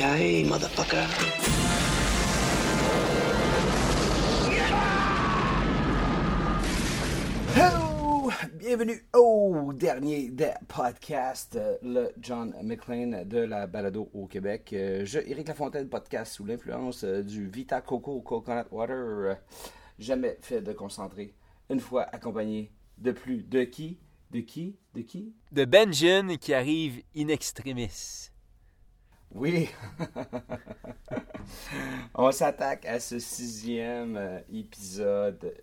Yippee-ki-yay, motherfucker. Hello! Bienvenue au dernier des podcasts, euh, le John McLean de la balado au Québec. Euh, Je, Éric Lafontaine, podcast sous l'influence euh, du Vita Coco Coconut Water. Jamais fait de concentré. Une fois accompagné de plus de qui? De qui? De qui? de Benjin qui arrive in extremis. Oui! On s'attaque à ce sixième euh, épisode.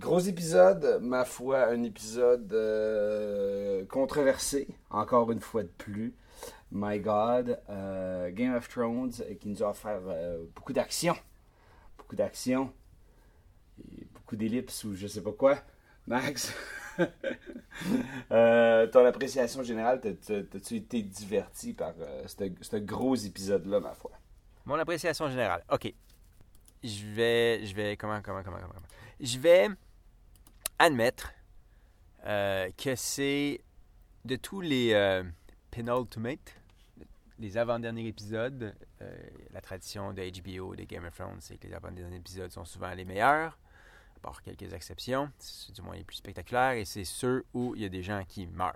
Gros épisode, ma foi, un épisode euh, controversé, encore une fois de plus. My God, euh, Game of Thrones qui nous a offert beaucoup d'action. Beaucoup d'action. Beaucoup d'ellipses ou je sais pas quoi. Max, euh, ton appréciation générale, t'as- t'as- t'as-tu été diverti par euh, ce gros épisode-là, ma foi? Mon appréciation générale. OK. Je vais. Je vais. Comment, comment, comment, comment? Je vais admettre euh, que c'est de tous les euh, penultimate, les avant-derniers épisodes, la tradition de HBO, de Game of Thrones, c'est que les avant-derniers épisodes sont souvent les meilleurs, à part quelques exceptions, du moins les plus spectaculaires, et c'est ceux où il y a des gens qui meurent.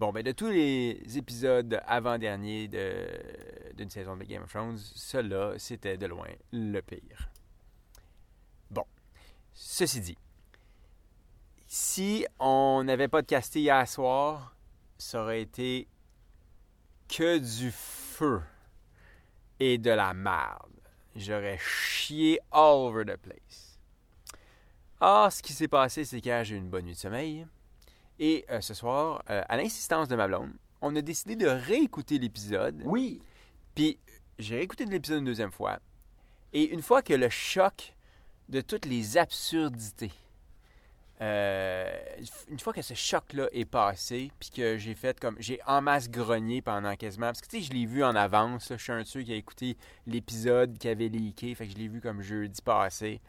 Bon, ben de tous les épisodes avant-derniers de- d'une saison de Game of Thrones, celui-là, c'était de loin le pire. Bon, ceci dit, si on n'avait pas podcasté hier soir, ça aurait été que du feu et de la merde. J'aurais chié all over the place. Ah, ce qui s'est passé, c'est qu'hier, j'ai eu une bonne nuit de sommeil. Et euh, ce soir, euh, à l'insistance de ma blonde, on a décidé de réécouter l'épisode. Oui! Puis j'ai réécouté l'épisode une deuxième fois. Et une fois que le choc de toutes les absurdités, euh, une fois que ce choc-là est passé, puis que j'ai fait comme. J'ai en masse grogné pendant quasiment. Parce que tu sais, je l'ai vu en avance. là. je suis un de ceux qui a écouté l'épisode qui avait leaké. Fait que je l'ai vu comme jeudi passé.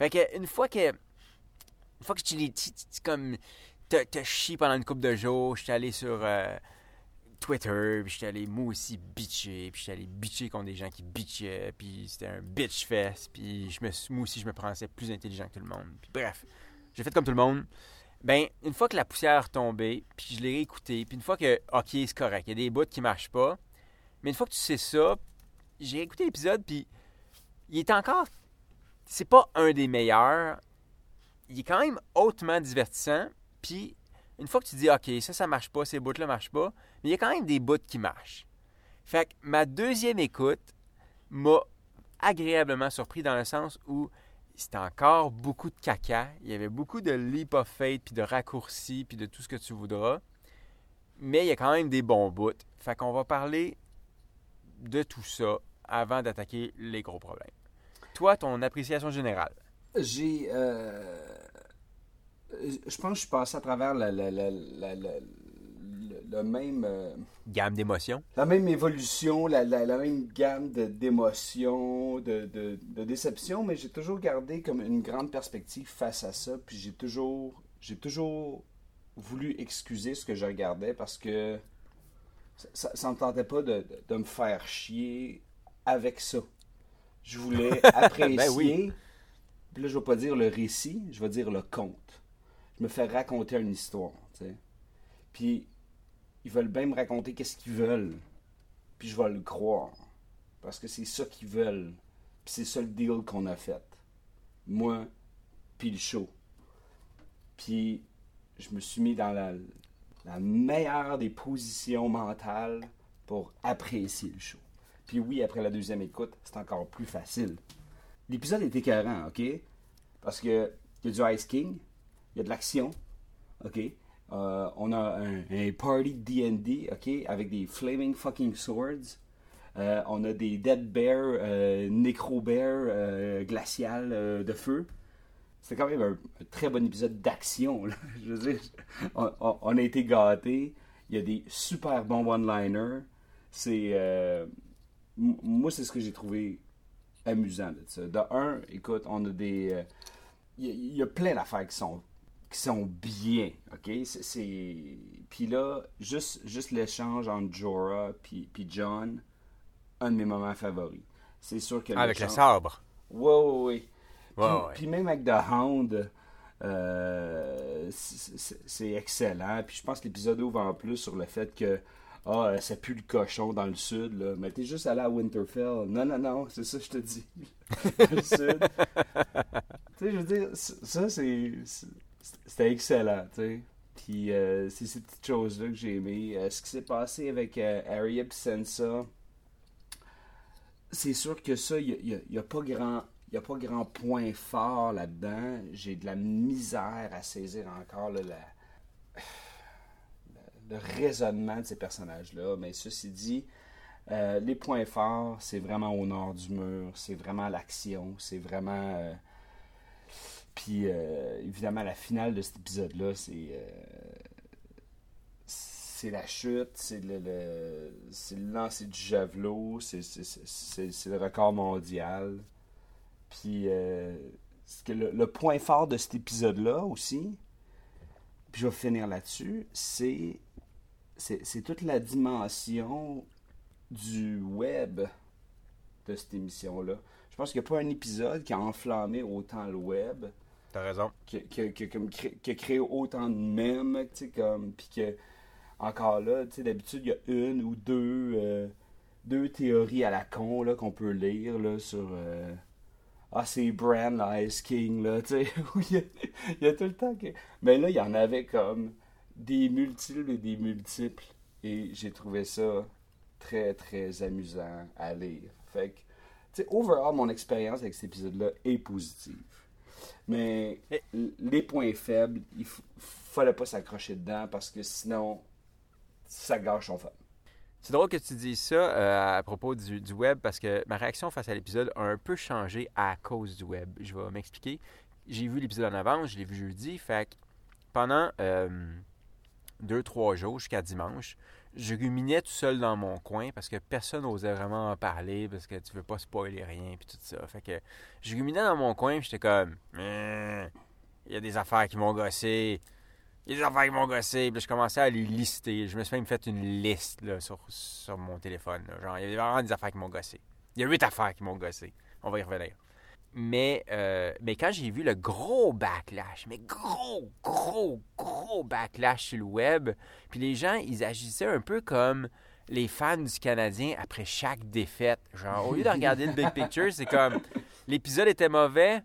Fait que une fois que. Une fois que tu l'ai. tu- comme. T'as chié pendant une couple de jours, j'étais allé sur. euh, Twitter, puis j'étais allé moi aussi bitcher, puis j'étais allé bitcher contre des gens qui bitchaient, puis c'était un bitch fest, puis je me, moi aussi je me pensais plus intelligent que tout le monde. Puis bref, j'ai fait comme tout le monde. Ben, une fois que la poussière est tombée, puis je l'ai réécouté, puis une fois que, ok, c'est correct, il y a des bouts qui marchent pas, mais une fois que tu sais ça, j'ai écouté l'épisode, puis il est encore, c'est pas un des meilleurs, il est quand même hautement divertissant, puis une fois que tu dis, ok, ça, ça marche pas, ces bouts-là marchent pas, mais il y a quand même des bouts qui marchent. Fait que ma deuxième écoute m'a agréablement surpris dans le sens où c'était encore beaucoup de caca. Il y avait beaucoup de leap of faith, puis de raccourcis, puis de tout ce que tu voudras. Mais il y a quand même des bons bouts. Fait qu'on va parler de tout ça avant d'attaquer les gros problèmes. Toi, ton appréciation générale? J'ai. euh, je pense que je suis passé à travers la, même. euh, Gamme d'émotions. la même évolution, la, même gamme d'émotions, de, de, de déceptions, mais j'ai toujours gardé comme une grande perspective face à ça. Puis j'ai toujours, j'ai toujours voulu excuser ce que je regardais parce que ça, ça me tentait pas de me faire chier avec ça. Je voulais apprécier. Ben oui. Puis là, je vais pas dire le récit, je vais dire le conte. Je me fais raconter une histoire. Puis ils veulent bien me raconter qu'est-ce qu'ils veulent. Puis je vais le croire. Parce que c'est ça qu'ils veulent. Puis c'est ça le deal qu'on a fait. Moi, puis le show. Puis je me suis mis dans la, la meilleure des positions mentales pour apprécier le show. Puis oui, après la deuxième écoute, c'est encore plus facile. L'épisode est écœurant, OK? Parce que il y a du Ice King, il y a de l'action, OK? Euh, on a un, party D&D, ok, avec des flaming fucking swords. Euh, on a des dead bears, euh, necro bears euh, glaciales euh, de feu. C'est quand même un, très bon épisode d'action. Je veux dire, on, on- a été gâtés. Il y a des super bons one-liners. C'est, moi, c'est ce que j'ai trouvé amusant de ça. De un, écoute, on a des, euh, il y, a- il y a plein d'affaires qui sont qui sont bien, ok? C'est-. Puis là, juste, juste l'échange entre Jorah puis, puis John, un de mes moments favoris. C'est sûr que Ah, Avec le sabre. Ouais, ouais, ouais. Puis, même avec The Hound, euh, c'est excellent. Puis je pense que l'épisode ouvre en plus sur le fait que ah, ça pue le cochon dans le sud. Là. Mais t'es juste allé à Winterfell. Non, non, non, c'est ça que je te dis. Le sud. tu sais, je veux dire, ça, c'est. C'était excellent, tu sais. Puis euh, c'est ces petites choses-là que j'ai aimé. Euh, ce qui s'est passé avec euh, Arya et c'est sûr que ça, il n'y a, y a pas grand. A pas grand point fort là-dedans. J'ai de la misère à saisir encore là, la- le raisonnement de ces personnages-là. Mais ceci dit, euh, les points forts, c'est vraiment au nord du mur, c'est vraiment l'action, c'est vraiment. euh, Puis euh, évidemment, la finale de cet épisode-là, c'est. c'est la chute, c'est le, c'est le lancer du javelot, c'est, le record mondial. Puis que le, le point fort de cet épisode-là aussi, puis je vais finir là-dessus, c'est, c'est, toute la dimension du web de cette émission-là. Je pense qu'il n'y a pas un épisode qui a enflammé autant le web T'as raison. qui, a- qui a- qui a comme cré- qui a créé autant de mèmes, tu sais, comme, puis que, encore là, tu sais, d'habitude, il y a une ou deux, euh, deux théories à la con, là, qu'on peut lire, là, sur, euh, ah, c'est Bran, là, Ice King, là, tu sais, il y, a, il y a tout le temps que... Mais là, il y en avait comme des multiples et des multiples, et j'ai trouvé ça très, très amusant à lire. Fait que, tu sais, overall, mon expérience avec cet épisode-là est positive. Mais les points faibles, il fallait pas s'accrocher dedans parce que sinon, ça gâche son fun. C'est drôle que tu dises ça euh, à propos du, du web parce que ma réaction face à l'épisode a un peu changé à cause du web. Je vais m'expliquer. J'ai vu l'épisode en avance, je l'ai vu jeudi. Fait que pendant euh, deux, trois jours jusqu'à dimanche, je ruminais tout seul dans mon coin parce que personne n'osait vraiment en parler parce que tu veux pas spoiler rien puis tout ça. Fait que je ruminais dans mon coin j'étais comme Hmm, il y a des affaires qui m'ont gossé. Il y a des affaires qui m'ont gossé. Puis je commençais à les lister. Je me suis même fait une liste sur, mon téléphone. Genre, il y a vraiment des affaires qui m'ont gossé. Il y a huit affaires qui m'ont gossé. On va y revenir. Mais, euh, mais quand j'ai vu le gros backlash, mais gros, gros, gros backlash sur le web, puis les gens, ils agissaient un peu comme les fans du Canadien après chaque défaite. Genre, au lieu de regarder le big picture, c'est comme l'épisode était mauvais,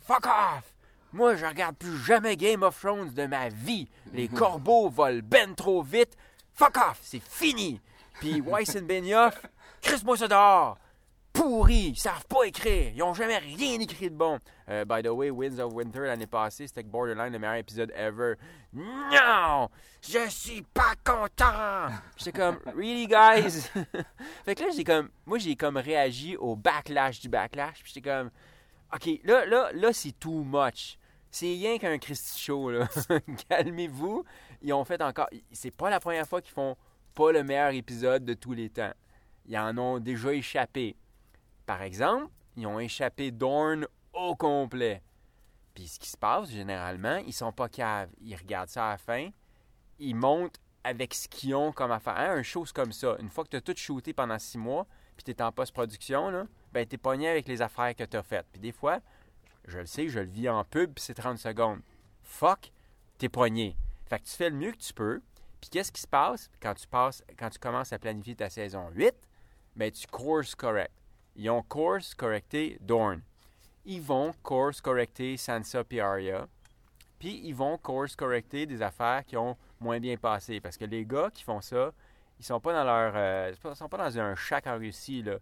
fuck off! Moi, je regarde plus jamais Game of Thrones de ma vie. Les corbeaux volent ben trop vite. Fuck off, c'est fini. Puis Weiss et Benioff, crisse-moi ça dehors. Pourris, ils savent pas écrire. Ils ont jamais rien écrit de bon. Euh, by the way, Winds of Winter l'année passée, c'était Borderline le meilleur épisode ever. Non, je suis pas content. J'étais comme, really guys? fait que là, j'ai comme, moi j'ai comme réagi au backlash du backlash. Puis j'étais comme, OK, là, là, là, c'est too much. C'est rien qu'un Christy Show, là. Calmez-vous. Ils ont fait encore... C'est pas la première fois qu'ils font pas le meilleur épisode de tous les temps. Ils en ont déjà échappé. Par exemple, ils ont échappé Dorn au complet. Puis ce qui se passe, généralement, ils sont pas caves. Ils regardent ça à la fin. Ils montent avec ce qu'ils ont comme affaire. Hein, un chose comme ça. Une fois que tu as tout shooté pendant six mois, puis tu es en post-production, ben, tu es pogné avec les affaires que tu as faites. Puis des fois, je le sais, je le vis en pub, puis c'est 30 secondes. Fuck, t'es pogné. Fait que tu fais le mieux que tu peux. Puis qu'est-ce qui se passe? Quand tu, passes, commences à planifier ta saison 8? Ben, tu course correct. Ils ont course correcté Dorn. Ils vont course correcter Sansa et Arya. Puis ils vont course correcter des affaires qui ont moins bien passé. Parce que les gars qui font ça, ils sont pas dans leur. euh, ils sont pas dans un chac en Russie, là.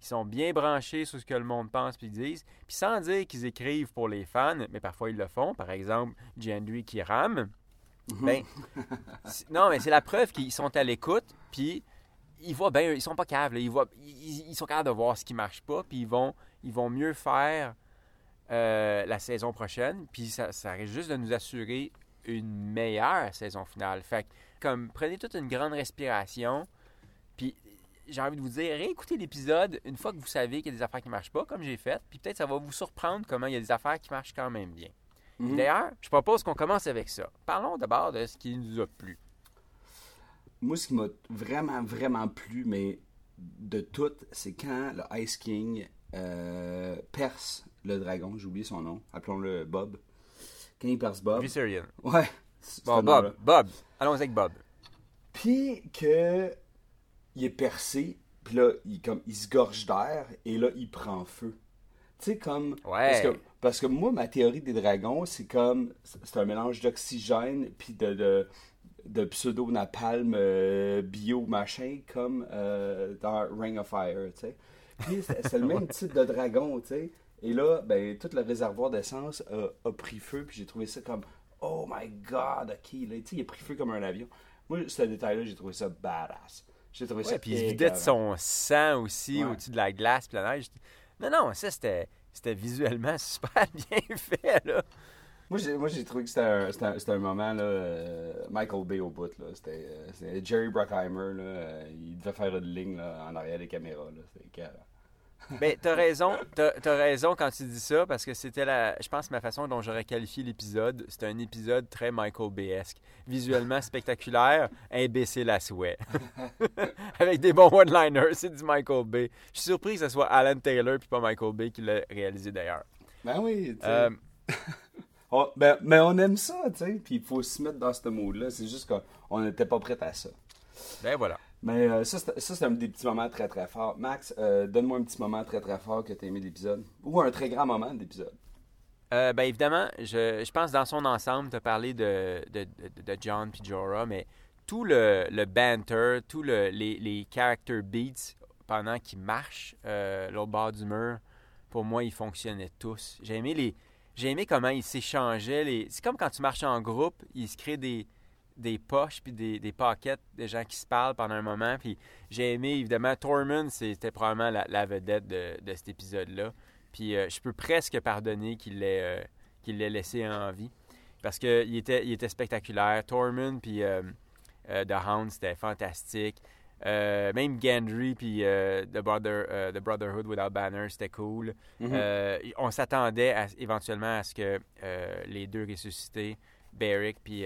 Ils sont bien branchés sur ce que le monde pense puis disent. Puis sans dire qu'ils écrivent pour les fans, mais parfois ils le font. Par exemple, Gendry qui rame. Ben, c'est- non, mais c'est la preuve qu'ils sont à l'écoute, puis ils voient bien, ils sont pas caves, là, ils, voient, ils, ils sont capables de voir ce qui marche pas, puis ils vont, ils vont mieux faire euh, la saison prochaine, puis ça, ça risque juste de nous assurer une meilleure saison finale. Fait que, comme, prenez toute une grande respiration, puis j'ai envie de vous dire, réécoutez l'épisode une fois que vous savez qu'il y a des affaires qui marchent pas, comme j'ai fait, puis peut-être ça va vous surprendre comment il y a des affaires qui marchent quand même bien. Mhm. D'ailleurs, je propose qu'on commence avec ça. Parlons d'abord de ce qui nous a plu. Moi, ce qui m'a vraiment, vraiment plu, mais de tout, c'est quand le Ice King euh, perce le dragon. J'ai oublié son nom. Appelons-le Bob. Quand il perce Bob. Viserion. Ouais. Bon. Bob, Bob. Allons avec Bob. Puis que il est percé, puis là, il, comme, il se gorge d'air, et là, il prend feu. Tu sais, comme... Ouais. Parce que, parce que moi, ma théorie des dragons, c'est comme... C'est un mélange d'oxygène, puis de, de, de pseudo-napalm euh, bio machin, comme euh, dans Ring of Fire, tu sais. Puis c'est le même type de dragon, tu sais. Et là, ben, tout le réservoir d'essence a, a pris feu, puis j'ai trouvé ça comme... Oh my God, OK, là, tu sais, il a pris feu comme un avion. Moi, ce détail-là, j'ai trouvé ça badass. J'ai trouvé ça puis il se vidait de son sang aussi Ouais. au-dessus de la glace puis la neige. Non, non, ça, c'était, c'était visuellement super bien fait, là. Moi, j'ai, trouvé que c'était un, un, moment, là, euh, Michael Bay au bout. C'était, euh, c'était Jerry Bruckheimer, là. euh, il devait faire une ligne, là, en arrière des caméras, là. C'était écœurant. Ben, t'as raison, t'as, t'as raison quand tu dis ça, parce que c'était la, je pense, ma façon dont j'aurais qualifié l'épisode. C'était un épisode très Michael Bay-esque. Visuellement spectaculaire, imbécile à souhait. Avec des bons one-liners, c'est du Michael Bay. Je suis surpris que ce soit Alan Taylor puis pas Michael Bay qui l'a réalisé d'ailleurs. Ben oui, ben, mais on aime ça, tu sais. Puis il faut se mettre dans ce mood-là. C'est juste qu'on n'était pas prêt à ça. ben voilà. Mais euh, ça, c'est- un des petits moments très, très forts. Max, euh, donne-moi un petit moment très, très fort que tu as aimé de l'épisode. Ou un très grand moment de l'épisode. Euh, ben évidemment, je, je pense dans son ensemble, tu as parlé de, de, de- de John puis Jorah, mais tout le, le banter, tous le, les, les character beats pendant qu'ils marchent euh, l'autre bord du mur, pour moi, ils fonctionnaient tous. J'ai aimé les. J'ai aimé comment ils s'échangeaient. Les... C'est comme quand tu marches en groupe, ils se créent des, des poches puis des, des pockets de gens qui se parlent pendant un moment. Puis j'ai aimé, évidemment, Tormund, c'était probablement la, vedette de, de cet épisode-là. Puis euh, je peux presque pardonner qu'il l'ait euh, laissé en vie. Parce qu'il était, il était spectaculaire. Tormund puis euh, The Hound, c'était fantastique. Euh, même Gendry puis euh, The, Brother, euh, The Brotherhood Without Banner, c'était cool. Euh, on s'attendait éventuellement à ce que les deux ressuscités, Beric puis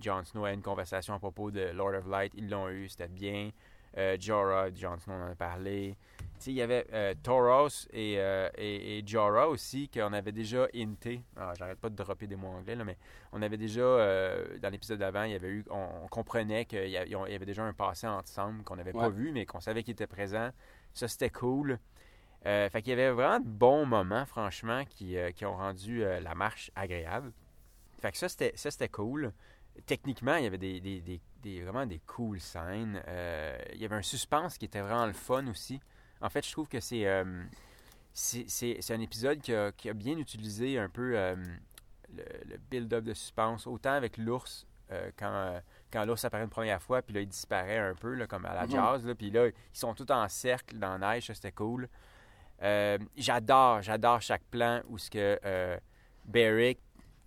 Jon Snow, aient une conversation à propos de Lord of Light. Ils l'ont eu, c'était bien. Euh, Jorah, Jon Snow en a parlé. Tu sais, il y avait euh, Tauros et, euh, et, et Jorah aussi, qu'on avait déjà hinté. Ah, J'arrête pas de dropper des mots anglais, là, mais on avait déjà, euh, dans l'épisode d'avant, il y avait eu, on, on comprenait qu'il y, avait déjà un passé ensemble qu'on n'avait pas vu, mais qu'on savait qu'il était présent. Ça, c'était cool. Euh, fait qu'il y avait vraiment de bons moments, franchement, qui, euh, qui ont rendu la marche agréable. Fait que ça, c'était, ça, c'était cool. Techniquement, il y avait des, des- des- des- vraiment des cool scènes. Euh, il y avait un suspense qui était vraiment le fun aussi. En fait, je trouve que c'est, euh, c'est, un épisode qui a, qui a bien utilisé un peu euh, le, le build-up de suspense, autant avec l'ours, euh, quand, quand l'ours apparaît une première fois, puis là, il disparaît un peu, là, comme à la Mhm. jazz, là, puis là, ils sont tous en cercle dans la neige, ça, c'était cool. J'adore, j'adore chaque plan où ce que Beric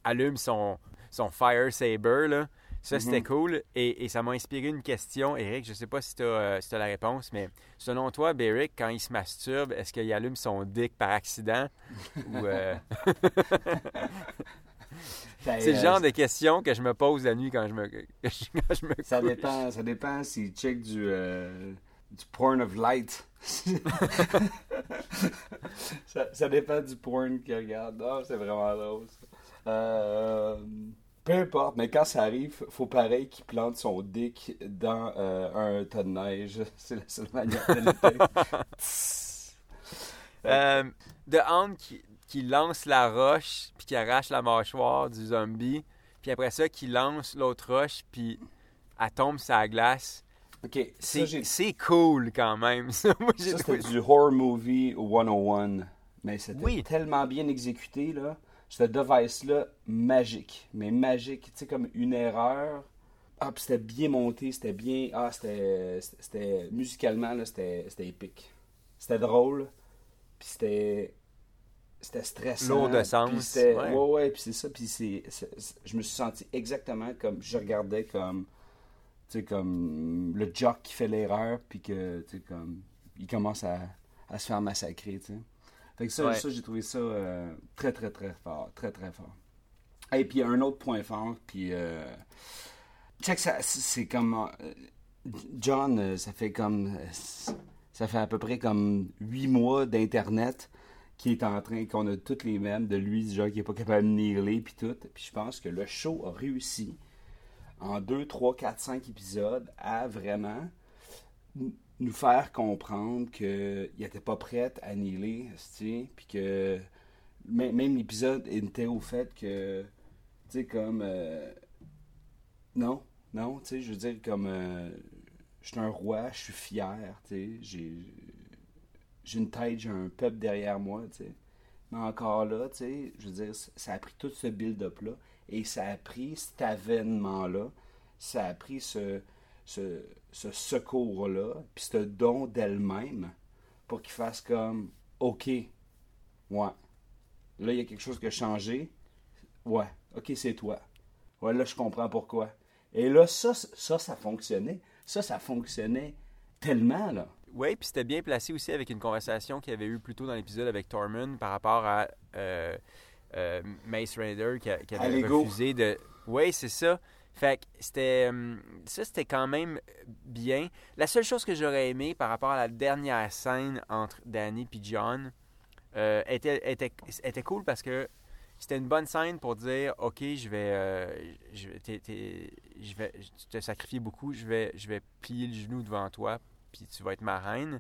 allume son, son fire saber là. Ça, c'était cool. Et, et ça m'a inspiré une question. Eric, je sais pas si tu as, la réponse, mais selon toi, Beric, quand il se masturbe, est-ce qu'il allume son dick par accident? Ou, euh, Ben, c'est le euh, genre de question que je me pose la nuit quand je me, quand je me Ça dépend, ça dépend s'il check du, euh, du porn of light. ça, ça dépend du porn qu'il regarde. Non, c'est vraiment drôle. ça. Euh, peu importe, mais quand ça arrive, faut pareil qu'il plante son dick dans euh, un tas de neige. C'est la seule manière de l'éteindre. Euh, The Hound qui, qui lance la roche, puis qui arrache la mâchoire du zombie, puis après ça, qui lance l'autre roche, puis elle tombe sur la glace. Ok, C'est cool quand même. Ça, c'était du horror movie 101. Mais c'était Oui. tellement bien exécuté, là. Ce device-là magique. Mais magique, tu sais, comme une erreur. Ah, puis c'était bien monté, c'était bien. Ah, c'était. C'était. Musicalement, là, c'était c'était épique. C'était drôle. Puis c'était. C'était stressant. Lourd de sens, ouais. Ouais, ouais, puis c'est ça. Puis c'est- Je me suis senti exactement comme. Je regardais comme. Tu sais, comme. Le jock qui fait l'erreur, puis que. Tu sais, comme. Il commence à, à se faire massacrer, tu sais. Fait que ça, Ouais. ça j'ai trouvé ça euh, très, très, très fort. Très, très fort. Et puis un autre point fort, puis. Euh, check, ça, c'est comme. euh, John, euh, ça fait comme. Ça fait à peu près comme huit mois d'Internet qui est en train, qu'on a toutes les mêmes de lui, genre qui est pas capable de niveler, puis tout. Puis je pense que le show a réussi en 2, 3, 4, 5 épisodes à vraiment nous faire comprendre qu'il n'était pas prêt à esti, puis que même, l'épisode était au fait que, tu sais, comme, euh, non, non, tu sais, je veux dire, comme, euh, je suis un roi, je suis fier, tu sais, j'ai une tête, j'ai un peuple derrière moi, tu sais. Mais encore là, tu sais, je veux dire, ça a pris tout ce build-up-là et ça a pris cet avènement-là, ça a pris ce, ce, ce secours-là, puis ce don d'elle-même pour qu'il fasse comme, OK, ouais, là, il y a quelque chose qui a changé, ouais, OK, c'est toi. Ouais, là, je comprends pourquoi. Et là, ça, ça, ça fonctionnait. Ça, ça fonctionnait tellement, là. Oui, puis c'était bien placé aussi avec une conversation qu'il y avait eu plus tôt dans l'épisode avec Tormund par rapport à euh, euh, Mace Raider qui, a- qui À avait refusé de. Oui, c'est ça. Fait que c'était. hum, Ça, c'était quand même bien. La seule chose que j'aurais aimé par rapport à la dernière scène entre Danny et John euh, était, était, était cool parce que c'était une bonne scène pour dire OK, je vais. euh, je, vais- t'es sacrifié beaucoup, je vais, je vais plier le genou devant toi puis tu vas être ma reine.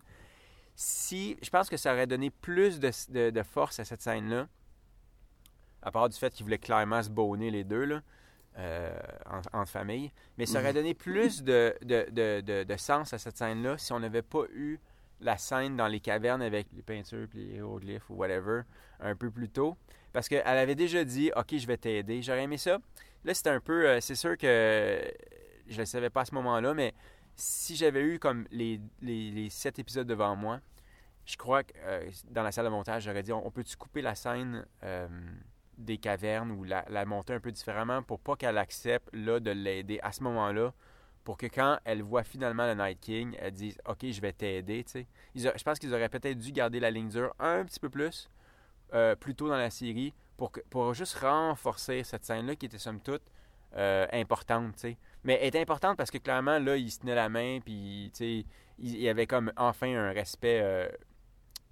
Si, je pense que ça aurait donné plus de, de- de force à cette scène-là, à part du fait qu'ils voulaient clairement se bonner les deux, là, euh, en, en famille, mais ça aurait donné plus de, de, de- de- sens à cette scène-là si on n'avait pas eu la scène dans les cavernes avec les peintures puis les hiéroglyphes ou whatever un peu plus tôt. Parce qu'elle avait déjà dit OK, je vais t'aider. J'aurais aimé ça. Là, c'était un peu. euh, c'est sûr que je ne le savais pas à ce moment-là, mais si j'avais eu comme les, les, les sept épisodes devant moi, je crois que euh, dans la salle de montage, j'aurais dit on, on peut-tu couper la scène des cavernes ou la, monter un peu différemment pour pas qu'elle accepte là de l'aider à ce moment-là pour que quand elle voit finalement le Night King, elle dise OK, je vais t'aider. Je pense qu'ils auraient peut-être dû garder la ligne dure un petit peu plus euh, plus tôt dans la série pour, pour juste renforcer cette scène-là qui était somme toute euh, importante. tu sais. Mais elle est importante parce que clairement, là, ils se tenaient la main, puis il il y avait comme enfin un respect euh,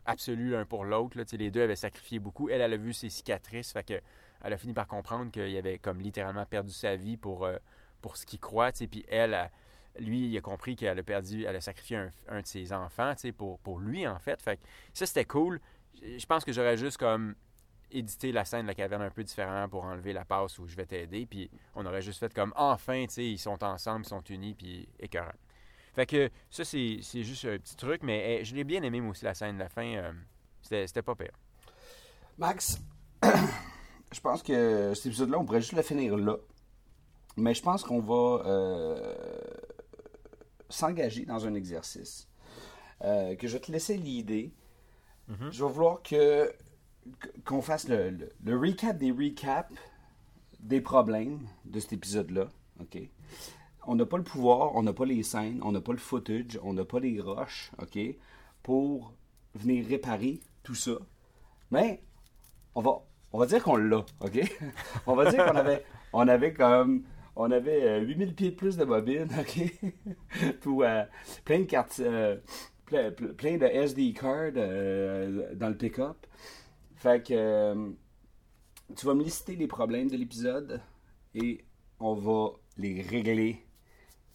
absolu l'un pour l'autre. Les deux avaient sacrifié beaucoup. Elle, elle a vu ses cicatrices, fait que elle a fini par comprendre qu'il avait comme littéralement perdu sa vie pour, euh, pour ce qu'il croit. tu sais. Puis elle, lui, il a compris qu'elle a perdu, elle a sacrifié un, de ses enfants pour, pour lui, en fait. Fait que ça, c'était cool. Je pense que j'aurais juste comme édité la scène de la caverne un peu différemment pour enlever la passe où je vais t'aider. Puis on aurait juste fait comme enfin, ils sont ensemble, ils sont unis, puis écœurant. Fait que ça, c'est juste un petit truc, mais eh, je l'ai bien aimé, moi aussi, la scène de la fin. euh, C'était pas pire. Max, je pense que cet épisode-là, on pourrait juste le finir là. Mais je pense qu'on va euh, s'engager dans un exercice euh, que je vais te laisser l'idée. Je vais vouloir que qu'on fasse le, le- le recap des recaps des problèmes de cet épisode-là. OK? On n'a pas le pouvoir, on n'a pas les scènes, on n'a pas le footage, on n'a pas les roches, OK? Pour venir réparer tout ça. Mais on va, on va dire qu'on l'a, OK? on va dire qu'on avait, on avait comme, on avait euh, 8000 pieds de plus de bobines, OK? Pour euh, plein de cartes, euh, plein, de SD cards euh, dans le pick-up. Fait que euh, tu vas me lister les problèmes de l'épisode et on va les régler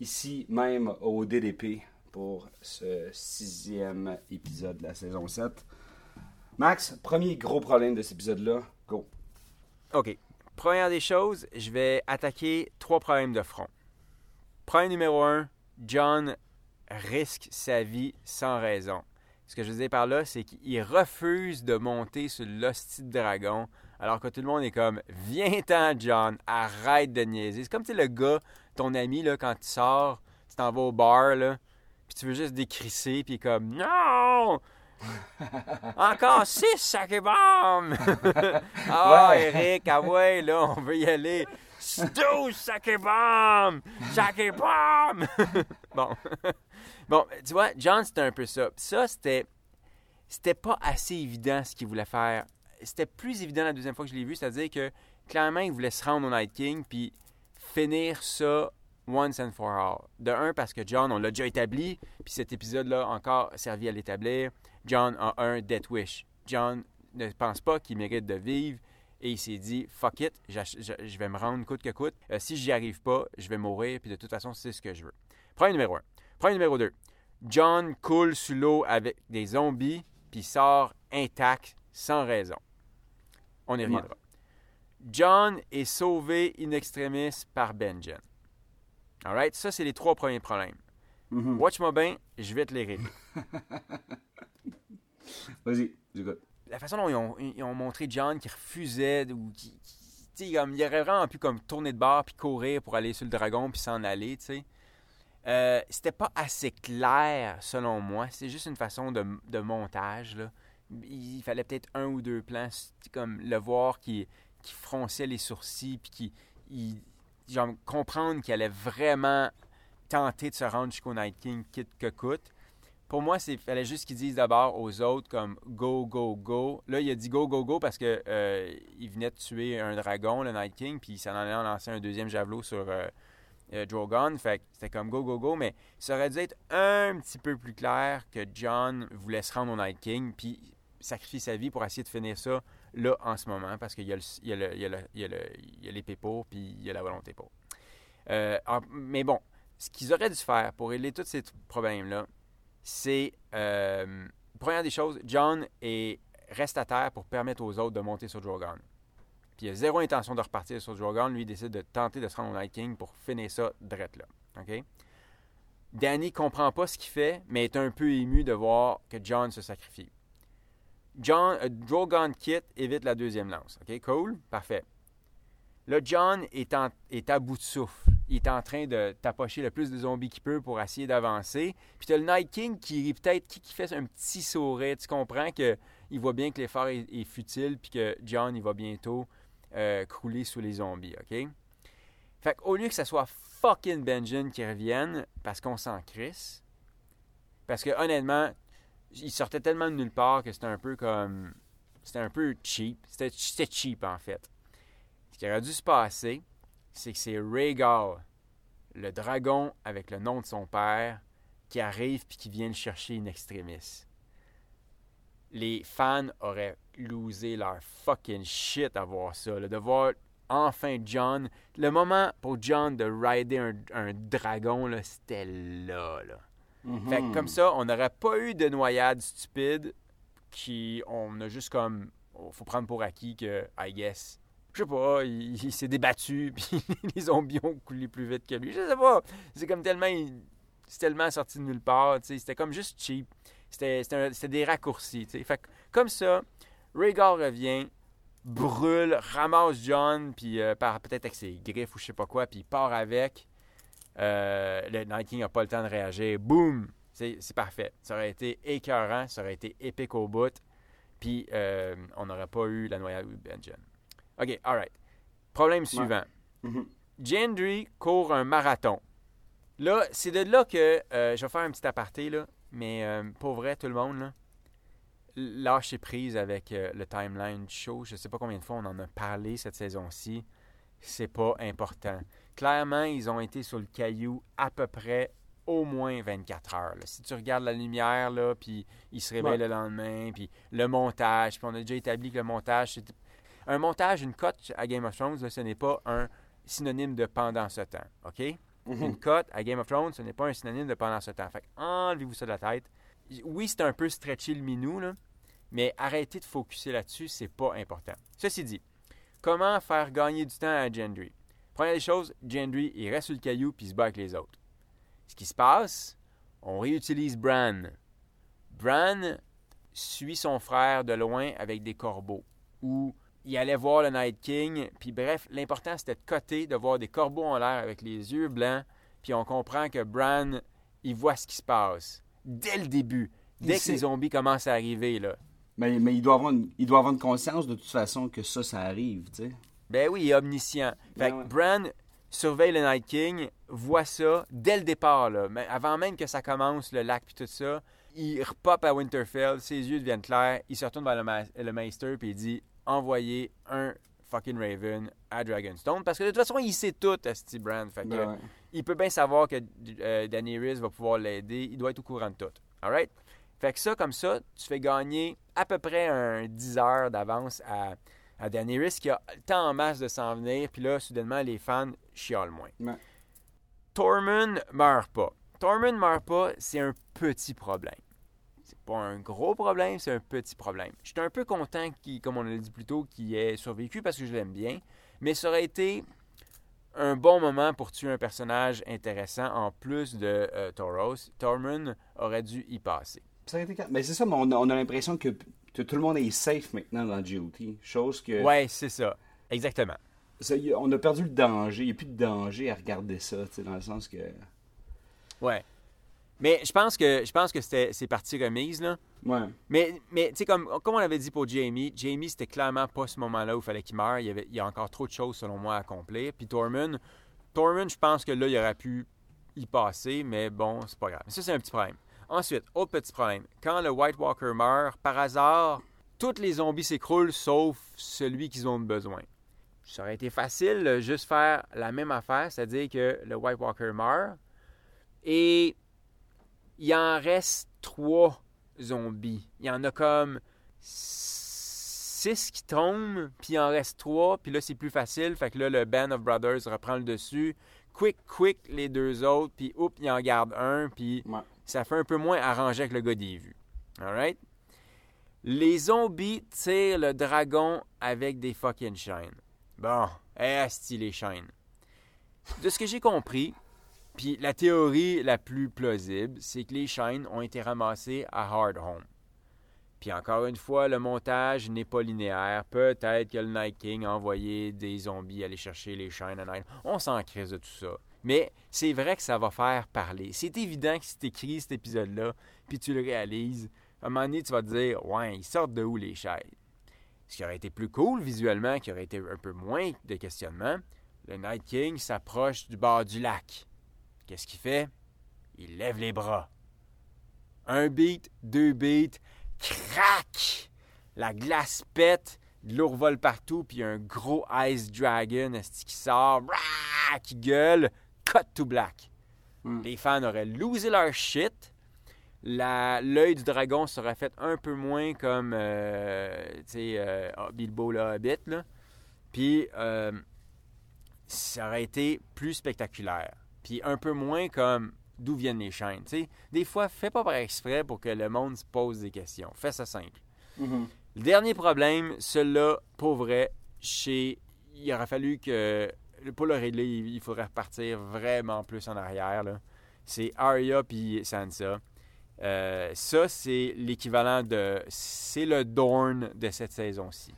ici même au DDP pour ce sixième épisode de la saison 7. Max, premier gros problème de cet épisode-là, go. OK. Première des choses, je vais attaquer trois problèmes de front. Problème numéro un, John risque sa vie sans raison. Ce que je veux dire par là, c'est qu'il refuse de monter sur l'hostie dragon Alors que tout le monde est comme Viens-t'en, John, arrête de niaiser. C'est comme sais, le gars, ton ami, là, quand tu sors, tu t'en vas au bar, là, puis tu veux juste décrisser, puis comme Non Encore six sacs et bombes Ah, Ouais. Eric, ah ouais, là, on veut y aller. 12 sacs et bombes Sacs et bombes Bon. bon, tu vois, John, c'était un peu ça. Puis ça, c'était. C'était pas assez évident ce qu'il voulait faire. C'était plus évident la deuxième fois que je l'ai vu, c'est-à-dire que clairement, il voulait se rendre au Night King puis finir ça once and for all. De un, parce que John, on l'a déjà établi, puis cet épisode-là a encore servi à l'établir. John a un Death Wish. John ne pense pas qu'il mérite de vivre et il s'est dit fuck it, je vais me rendre coûte que coûte. Euh, si j'y arrive pas, je vais mourir, puis de toute façon, c'est ce que je veux. Premier numéro 1. Premier numéro 2. John coule sous l'eau avec des zombies, puis sort intact, sans raison. On y reviendra. John est sauvé in extremis par Benjen. Alright, ça, c'est les trois premiers problèmes. Mhm. Watch-moi bien, je vais te les régler. Vas-y, j'écoute. la façon dont ils ont, ils ont montré John qui refusait ou qui, qui- tu sais, comme, il aurait vraiment pu comme tourner de bord puis courir pour aller sur le dragon puis s'en aller, tu sais. Euh, c'était pas assez clair selon moi. C'est juste une façon de, de montage là. Il fallait peut-être un ou deux plans, comme le voir qui, qui fronçait les sourcils puis qui il- genre, comprendre qu'il allait vraiment tenter de se rendre jusqu'au Night King quitte que coûte. Pour moi, il fallait juste qu'ils disent d'abord aux autres comme go, go, go. Là, il a dit go, go, go parce que euh, il venait de tuer un dragon, le Night King, puis il s'en allait en lancer un deuxième javelot sur euh, euh, Drogon. Fait que c'était comme go, go, go. Mais ça aurait dû être un petit peu plus clair que John voulait se rendre au Night King, puis sacrifier sa vie pour essayer de finir ça là en ce moment parce qu'il y a l'épée pour, puis il y a la volonté pour. Euh, mais bon, ce qu'ils auraient dû faire pour régler tous ces problèmes-là, c'est, euh, première des choses, John est, reste à terre pour permettre aux autres de monter sur Drogon. Puis il a zéro intention de repartir sur Drogon. Lui, il décide de tenter de se rendre au Night King pour finir ça drette là. OK? Danny comprend pas ce qu'il fait, mais est un peu ému de voir que John se sacrifie. John, euh, Drogon quitte, évite la deuxième lance. OK? Cool? Parfait. Là, John est, à bout de souffle. Il est en train de tapocher le plus de zombies qu'il peut pour essayer d'avancer. Puis tu as le Night King qui qui, fait un petit sourire. Tu comprends qu'il voit bien que l'effort est, est futile, puis que John, il va bientôt euh, crouler sous les zombies, OK? Fait qu'au lieu que ce soit fucking Benjen qui revienne, parce qu'on s'en crisse, parce que honnêtement, il sortait tellement de nulle part que c'était un peu comme. C'était un peu cheap. C'était cheap, en fait. Ce qui aurait dû se passer, c'est que c'est Rhaegar, le dragon avec le nom de son père, qui arrive puis qui vient le chercher in extremis. Les fans auraient losé leur fucking shit à voir ça. de voir enfin John. Le moment pour John de rider un, un dragon, c'était là, là. Fait que comme ça, on n'aurait pas eu de noyade stupide qui on a juste comme faut prendre pour acquis que I guess je sais pas, il, il s'est débattu puis les zombies ont coulé plus vite que lui. Je sais pas. C'est comme tellement c'est tellement sorti de nulle part, tu sais, c'était comme juste cheap. C'était des raccourcis, tu sais. Fait que comme ça, Rhaegar revient, brûle, ramasse John puis euh, peut-être avec ses griffes ou je sais pas quoi, puis il part avec. Euh, le Night King n'a pas le temps de réagir. Boum! C'est parfait. Ça aurait été écœurant, ça aurait été épique au bout. Puis euh, on n'aurait pas eu la noyade ou Benjen. OK, alright. Problème suivant. Mhm. Gendry court un marathon. Là, c'est de là que euh, je vais faire un petit aparté, là. Mais euh, pour vrai, tout le monde, là, lâchez prise avec euh, le timeline du show. Je sais pas combien de fois on en a parlé cette saison-ci. C'est pas important. Clairement, ils ont été sur le caillou à peu près au moins 24 heures. là. Si tu regardes la lumière, là, puis ils se réveillent Ouais. le lendemain, puis le montage, puis on a déjà établi que le montage, c'est... Un montage, une cote à Game of Thrones, là, ce n'est pas un synonyme de pendant ce temps, OK? Une cote à Game of Thrones, ce n'est pas un synonyme de pendant ce temps. Fait que enlevez-vous ça de la tête. Oui, c'est un peu stretché le minou, là, mais arrêtez de focuser là-dessus, c'est pas important. Ceci dit, comment faire gagner du temps à Gendry? Première des choses, Gendry, il reste sur le caillou puis il se bat avec les autres. Ce qui se passe, on réutilise Bran. Bran suit son frère de loin avec des corbeaux ou il allait voir le Night King. Puis bref, l'important c'était de coter, de voir des corbeaux en l'air avec les yeux blancs. Puis on comprend que Bran, il voit ce qui se passe dès le début, dès Il que sait- les zombies commencent à arriver là. Mais, mais il, doit avoir une, il doit avoir une conscience de toute façon que ça, ça arrive, tu sais. Ben oui, il est omniscient. Fait Ben que ouais. Bran surveille le Night King, voit ça dès le départ, là. Mais avant même que ça commence, le lac puis tout ça. Il repop à Winterfell, ses yeux deviennent clairs, il se retourne vers le, ma- le Maester puis il dit envoyez un fucking Raven à Dragonstone parce que de toute façon il sait tout, Asti Bran. Fait que, Ben ouais. il peut bien savoir que euh, Daenerys va pouvoir l'aider. Il doit être au courant de tout. Alright? Fait que ça, comme ça, tu fais gagner à peu près un 10 heures d'avance à, à Daenerys qui a le temps en masse de s'en venir. Puis là, soudainement, les fans chialent moins. Ouais. Tormund meurt pas. Tormund meurt pas, c'est un petit problème. C'est pas un gros problème, c'est un petit problème. J'étais un peu content, qu'il, comme on l'a dit plus tôt, qu'il ait survécu parce que je l'aime bien. Mais ça aurait été un bon moment pour tuer un personnage intéressant en plus de euh, Toros. Tormund aurait dû y passer. Ça aurait été. Mais c'est ça, mais on a, on a l'impression que, tout le monde est safe maintenant dans GOT. Chose que. Ouais, c'est ça. Exactement. ça, on a perdu le danger. Il n'y a plus de danger à regarder ça, dans le sens que. Ouais. Mais je pense que je pense que c'était c'est partie remise là. Ouais. Mais, mais tu sais, comme, comme on avait dit pour Jamie, Jamie, c'était clairement pas ce moment-là où il fallait qu'il meure. Il y, avait, il y a encore trop de choses, selon moi, à accomplir. Puis Tormund, Tormund, je pense que là, il aurait pu y passer, mais bon, c'est pas grave. Ça, c'est un petit problème. Ensuite, autre petit problème. Quand le White Walker meurt, par hasard, tous les zombies s'écroulent sauf celui qu'ils ont besoin. Ça aurait été facile juste faire la même affaire, c'est-à-dire que le White Walker meurt et il en reste trois zombies. Il y en a comme six qui tombent, puis il en reste trois, puis là c'est plus facile. Fait que là, le Band of Brothers reprend le dessus. Quick, quick, les deux autres, puis oups, il en garde un, puis. Ça fait un peu moins arrangé avec le gars des vues. Alright? Les zombies tirent le dragon avec des fucking chaînes. Bon, esti les chaînes. De ce que j'ai compris, puis la théorie la plus plausible, c'est que les chaînes ont été ramassées à Hard Home. Puis encore une fois, le montage n'est pas linéaire. Peut-être que le Night King a envoyé des zombies aller chercher les chaînes à Night. On s'en crise de tout ça. Mais c'est vrai que ça va faire parler. C'est évident que si tu écris cet épisode-là, puis tu le réalises, à un moment donné, tu vas te dire Ouais, ils sortent de où les chaînes Ce qui aurait été plus cool visuellement, qui aurait été un peu moins de questionnement, le Night King s'approche du bord du lac. Qu'est-ce qu'il fait? Il lève les bras. Un beat, deux beats, crac! La glace pète, de l'eau revole partout, puis un gros Ice Dragon qui sort, qui gueule, cut to black. Mm. Les fans auraient losé leur shit. L'œil du dragon serait fait un peu moins comme, euh, tu sais, euh, Bilbo le Hobbit, là. Puis, euh, ça aurait été plus spectaculaire. Puis un peu moins comme d'où viennent les chaînes. tu sais. Des fois, fais pas par exprès pour que le monde se pose des questions. Fais ça simple. Mhm. Le dernier problème, celui-là, pour vrai, chez... il aurait fallu que, pour le régler, il faudrait repartir vraiment plus en arrière. C'est Arya puis Sansa. Euh, ça, c'est l'équivalent de... C'est le Dorn de cette saison-ci.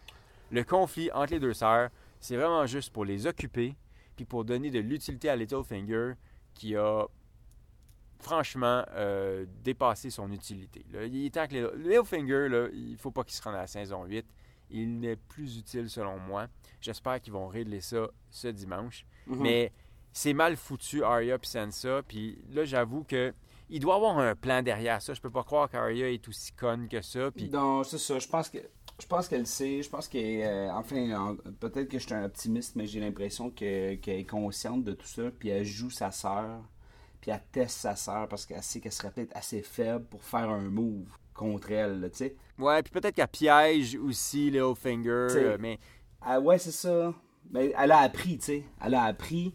Le conflit entre les deux sœurs, c'est vraiment juste pour les occuper puis pour donner de l'utilité à Littlefinger qui a franchement euh, dépassé son utilité. Il est temps que Littlefinger, là, il faut pas qu'il se rende à la saison 8. Il n'est plus utile selon moi. J'espère qu'ils vont régler ça ce dimanche. Mhm. Mais c'est mal foutu, Arya puis Sansa. Puis là, j'avoue que il doit avoir un plan derrière ça. Je peux pas croire qu'Arya est aussi conne que ça. Puis Non, c'est ça. Je pense que je pense qu'elle sait. Je pense qu'elle euh, enfin en- peut-être que je suis un optimiste, mais j'ai l'impression que- qu'elle est consciente de tout ça, puis elle joue sa sœur, puis elle teste sa sœur parce qu'elle sait qu'elle serait peut-être assez faible pour faire un move contre elle, tu sais. ouais, puis peut-être qu'elle piège aussi Littlefinger. Euh, mais Ah ouais, c'est ça. Mais elle a appris, tu sais. Elle a appris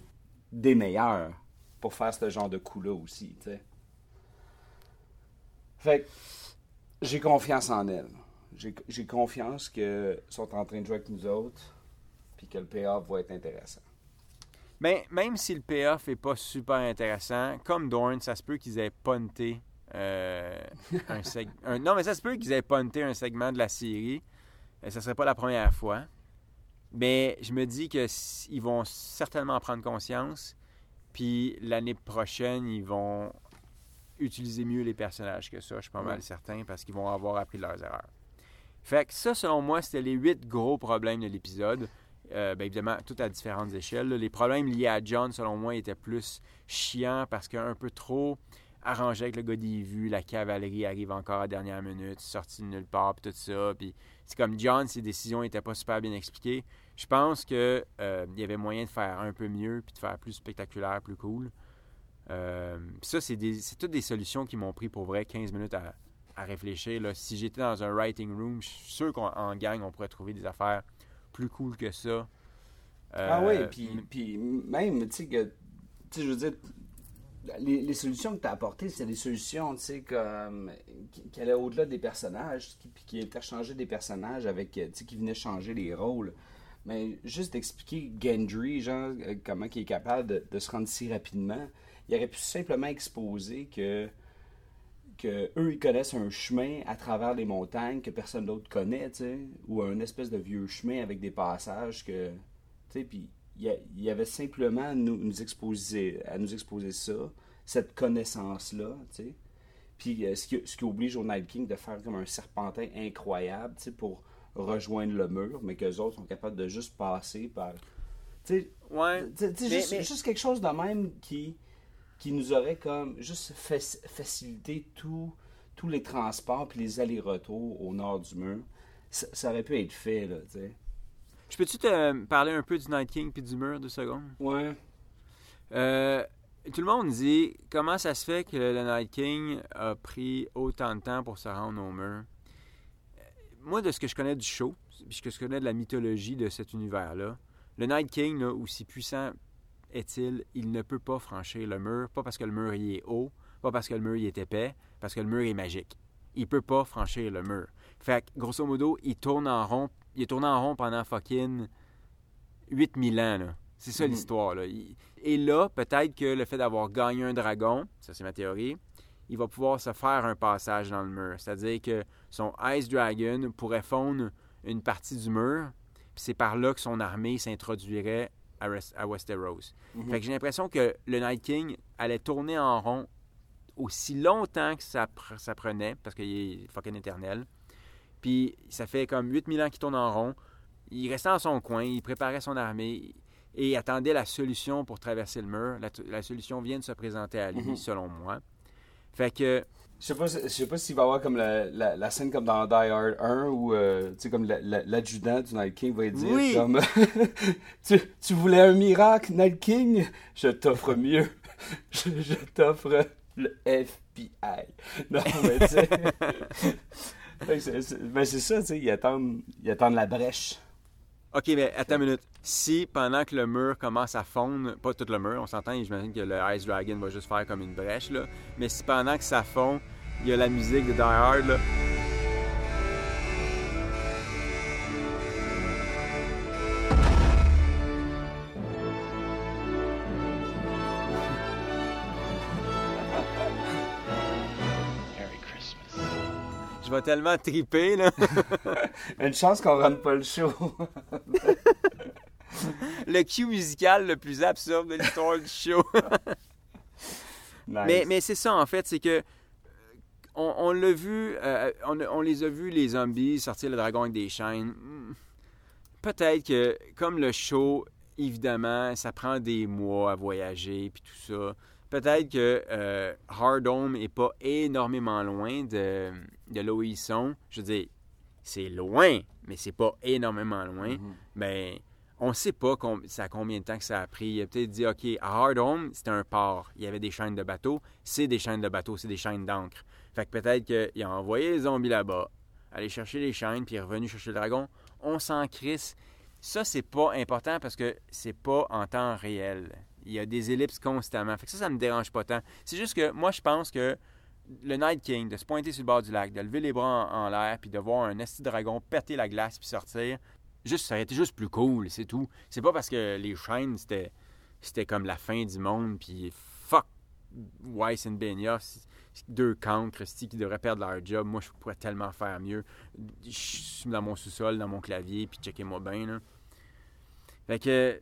des meilleurs pour faire ce genre de coup-là aussi, tu sais. Fait que j'ai confiance en elle. J'ai confiance qu'ils sont en train de jouer avec nous autres, puis que le payoff va être intéressant. Ben, même si le payoff est pas super intéressant, comme Dorn, ça se peut qu'ils aient punté euh, un segment. Non, mais ça se peut qu'ils aient punté un segment de la série. Et ça serait pas la première fois. Mais je me dis qu'ils vont certainement en prendre conscience. Puis l'année prochaine, ils vont utiliser mieux les personnages que ça, je suis pas mal certain, parce qu'ils vont avoir appris de leurs erreurs. Fait que ça, selon moi, c'était les huit gros problèmes de l'épisode. Euh, bien évidemment, tout à différentes échelles. là. Les problèmes liés à John, selon moi, étaient plus chiants parce qu'un peu trop arrangé avec le gars des vues, la cavalerie arrive encore à la dernière minute, sorti de nulle part, puis tout ça. Puis c'est comme John, ses décisions n'étaient pas super bien expliquées. Je pense que euh, il y avait moyen de faire un peu mieux, puis de faire plus spectaculaire, plus cool. Euh, puis ça, c'est, des- c'est toutes des solutions qui m'ont pris pour vrai 15 minutes à, à réfléchir. là. Si j'étais dans un writing room, je suis sûr qu'en gang, on pourrait trouver des affaires plus cool que ça. Ah Euh, oui, puis, puis même, tu sais, que, tu sais, je veux dire, les, solutions que tu as apportées, c'est des solutions, comme, qui, allaient au-delà des personnages, qui, qui interchangeaient des personnages avec, qui venaient changer les rôles. Mais juste d'expliquer Gendry, genre, euh, comment il est capable de, se rendre si rapidement, il aurait pu simplement exposer que que eux ils connaissent un chemin à travers les montagnes que personne d'autre connaît, ou un espèce de vieux chemin avec des passages que, puis il y, avait simplement à nous, nous exposer, à nous exposer ça, cette connaissance-là, tu sais. Puis euh, ce, qui, ce qui oblige au Night King de faire comme un serpentin incroyable, tu sais, pour rejoindre le mur, mais que les autres sont capables de juste passer par... Tu sais, Ouais. Mais- juste, mais- juste quelque chose de même qui, qui nous aurait comme juste fac- facilité tout- tous les transports puis les allers-retours au nord du mur. Ça, ça aurait pu être fait, là, tu sais. Je peux-tu te parler un peu du Night King puis du mur, deux secondes? Ouais. Euh, tout le monde dit comment ça se fait que le Night King a pris autant de temps pour se rendre au mur? Euh, Moi, de ce que je connais du show, puis ce que je connais de la mythologie de cet univers-là, le Night King, là, aussi puissant est-il, il ne peut pas franchir le mur, pas parce que le mur il est haut, pas parce que le mur il est épais, parce que le mur est magique. Il peut pas franchir le mur. Fait que, grosso modo, il tourne en rond, il est tourné en rond pendant fucking 8000 ans, là. C'est ça Mhm. l'histoire, là. Il- Et là, peut-être que le fait d'avoir gagné un dragon, ça c'est ma théorie, il va pouvoir se faire un passage dans le mur. C'est-à-dire que son Ice Dragon pourrait fondre une partie du mur, puis c'est par là que son armée s'introduirait à, Westeros. Fait que j'ai l'impression que le Night King allait tourner en rond aussi longtemps que ça, pr- ça prenait, parce qu'il est fucking éternel. Puis ça fait comme 8000 ans qu'il tourne en rond. Il restait dans son coin, il préparait son armée et attendait la solution pour traverser le mur. La, la solution vient de se présenter à lui, Mhm. selon moi. Fait que, Je sais pas, je sais pas s'il va y avoir comme la, la, la scène comme dans Die Hard 1 où, euh, tu sais, comme la- la- l'adjudant du Night King va dire Oui. comme tu, tu voulais un miracle, Night King? Je t'offre mieux. Je, je t'offre le FBI. Non, mais tu ben, c'est ça, tu sais, ils attendent, ils la brèche. OK, mais attends une minute. Si pendant que le mur commence à fondre, pas tout le mur, on s'entend, j'imagine que le Ice Dragon va juste faire comme une brèche, là. Mais si pendant que ça fond, il y a la musique de Die Hard, là. Tellement triper, là. Une chance qu'on rende pas le show. le cue musical le plus absurde de l'histoire du show. Nice. Mais, mais c'est ça, en fait, c'est que. euh, On, on l'a vu, euh, on, on les a vus, les zombies, sortir le dragon avec des chaînes. Hmm. Peut-être que, comme le show, évidemment, ça prend des mois à voyager, puis tout ça. Peut-être que euh, Hard Home est pas énormément loin de, de là où ils sont. Je veux dire, c'est loin, mais c'est pas énormément loin. Ben, on sait pas ça a combien de temps que ça a pris. Il a peut-être dit, OK, à Hard Home, c'était un port. Il y avait des chaînes de bateaux. C'est des chaînes de bateaux, c'est des chaînes d'encre. Fait que peut-être qu'il a envoyé les zombies là-bas, aller chercher les chaînes, puis est revenu chercher le dragon. On s'en crisse. Ça, c'est pas important parce que c'est pas en temps réel. Il y a des ellipses constamment. Fait que ça, ça me dérange pas tant. C'est juste que moi, je pense que le Night King, de se pointer sur le bord du lac, de lever les bras en, l'air, puis de voir un esti dragon péter la glace puis sortir, juste, ça aurait été juste plus cool, c'est tout. C'est pas parce que les chaînes, c'était, c'était comme la fin du monde, puis fuck Weiss and Benioff, deux cancres qui devraient perdre leur job. Moi, je pourrais tellement faire mieux. Je suis dans mon sous-sol, dans mon clavier, puis checkez-moi bien. Fait que,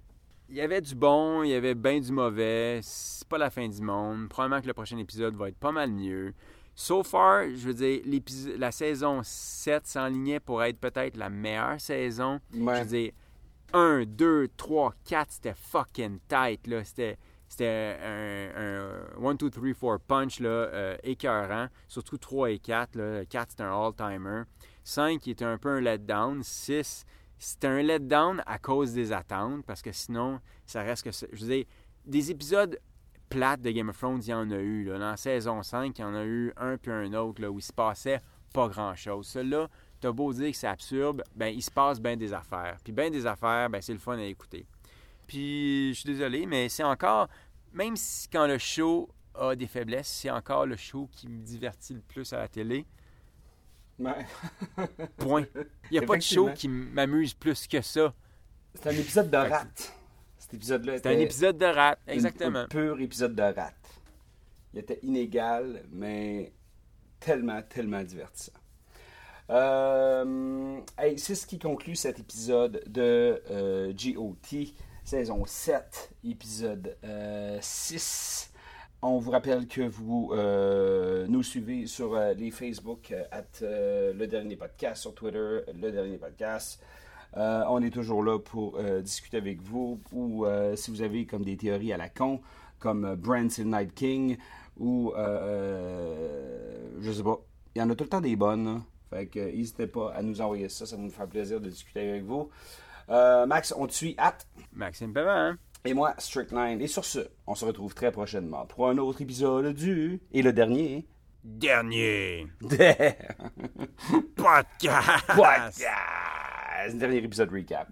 il y avait du bon, il y avait bien du mauvais. C'est pas la fin du monde. Probablement que le prochain épisode va être pas mal mieux. So far, je veux dire, l'épisode- la saison 7 s'enlignait pour être peut-être la meilleure saison. Ouais. Je veux dire, 1, 2, 3, 4, c'était fucking tight, là. C'était, c'était un 1, 2, 3, 4 punch, là, euh, écœurant. Surtout 3 et 4, là. 4, c'était un all-timer. 5, qui était un peu un letdown. 6, c'était un letdown à cause des attentes, parce que sinon, ça reste que... Je veux dire, des épisodes plates de Game of Thrones, il y en a eu, là. Dans la saison 5, il y en a eu un puis un autre, là, où il se passait pas grand-chose. Celui-là, t'as beau dire que c'est absurde, ben il se passe bien des affaires. Puis bien des affaires, ben c'est le fun à écouter. Puis je suis désolé, mais c'est encore, même si quand le show a des faiblesses, c'est encore le show qui me divertit le plus à la télé. Ouais. Point. Il n'y a pas de show qui m'amuse plus que ça. C'est un épisode de rat. Cet épisode-là C'est un épisode de rat, exactement. un pur épisode de rat. Il était inégal, mais tellement, tellement divertissant. Euh, hey, c'est ce qui conclut cet épisode de euh, GOT, saison 7, épisode euh, 6. On vous rappelle que vous euh, nous suivez sur euh, les Facebook, euh, le dernier podcast, sur Twitter, le dernier podcast. On est toujours là pour discuter avec vous ou si vous avez comme des théories à la con, comme Branson Night King ou je sais pas. Il y en a tout le temps des bonnes. Fait que n'hésitez pas à nous envoyer ça, ça va nous faire plaisir de discuter avec vous. Max, on te suit at Maxime Pavant, hein? Et moi, Strict 9. Et sur ce, on se retrouve très prochainement pour un autre épisode du et le dernier Dernier podcast! podcast. Dernier épisode recap.